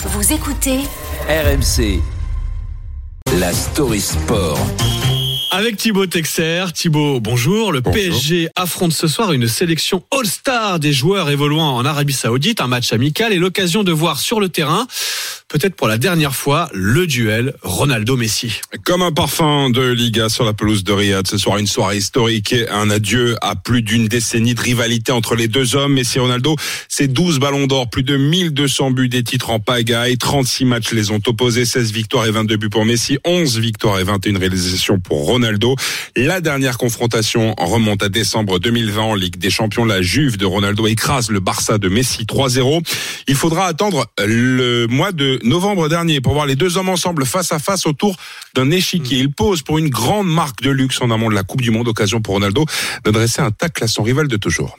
Vous écoutez RMC. La story sport. Avec Thibaut Texer. Thibaut, bonjour. Le PSG affronte ce soir une sélection All-Star des joueurs évoluant en Arabie Saoudite, un match amical et l'occasion de voir sur le terrain, peut-être pour la dernière fois, le duel Ronaldo-Messi. Comme un parfum de Liga sur la pelouse de Riyad, ce soir une soirée historique et un adieu à plus d'une décennie de rivalité entre les deux hommes. Messi et Ronaldo, c'est 12 ballons d'or, plus de 1200 buts, des titres en pagaille, 36 matchs les ont opposés, 16 victoires et 22 buts pour Messi, 11 victoires et 21 réalisations pour Ronaldo. La dernière confrontation remonte à décembre 2020 en Ligue des Champions. La Juve de Ronaldo écrase le Barça de Messi 3-0. Il faudra attendre le mois de novembre dernier pour voir les deux hommes ensemble face à face autour d'un échiquier. Il pose pour une grande marque de luxe en amont de la Coupe du Monde. Occasion pour Ronaldo d'adresser un tacle à son rival de toujours.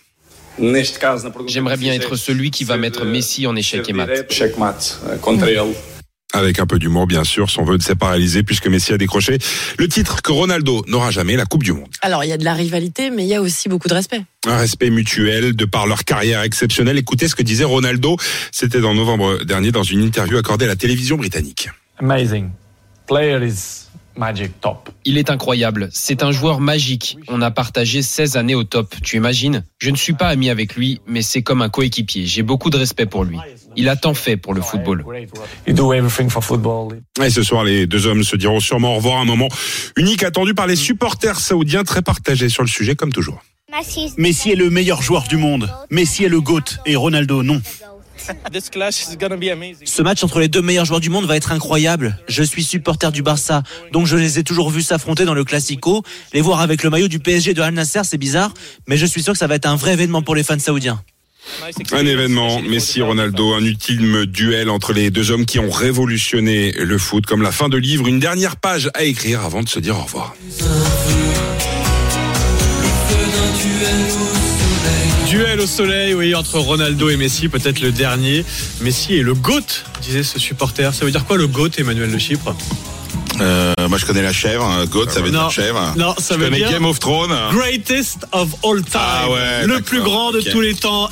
J'aimerais bien être celui qui va mettre Messi en échec et mat. Avec un peu d'humour, bien sûr, son vœu ne s'est pas réalisé puisque Messi a décroché le titre que Ronaldo n'aura jamais, la Coupe du Monde. Alors, il y a de la rivalité, mais il y a aussi beaucoup de respect. Un respect mutuel de par leur carrière exceptionnelle. Écoutez ce que disait Ronaldo. C'était en novembre dernier dans une interview accordée à la télévision britannique. Amazing. Player is magic top. Il est incroyable. C'est un joueur magique. On a partagé 16 années au top. Tu imagines? Je ne suis pas ami avec lui, mais c'est comme un coéquipier. J'ai beaucoup de respect pour lui. Il a tant fait pour le football. Et ce soir, les deux hommes se diront sûrement au revoir. Un moment unique attendu par les supporters saoudiens, très partagés sur le sujet, comme toujours. Messi est le meilleur joueur du monde. Messi est le GOAT et Ronaldo non. Ce match entre les deux meilleurs joueurs du monde va être incroyable. Je suis supporter du Barça, donc je les ai toujours vus s'affronter dans le Classico. Les voir avec le maillot du PSG de Al Nasser, c'est bizarre, mais je suis sûr que ça va être un vrai événement pour les fans saoudiens. Un événement, Messi-Ronaldo, un ultime duel entre les deux hommes qui ont révolutionné le foot, comme la fin de livre, une dernière page à écrire avant de se dire au revoir. Duel au soleil, oui, entre Ronaldo et Messi, peut-être le dernier. Messi est le GOAT, disait ce supporter. Ça veut dire quoi le GOAT, Emmanuel de Chypre? Euh, moi, je connais la chèvre. hein. Goat, ça veut Non. dire chèvre. Non, ça je veut dire- Game of Thrones. Greatest of all time. Ah ouais, le plus grand de tous les temps.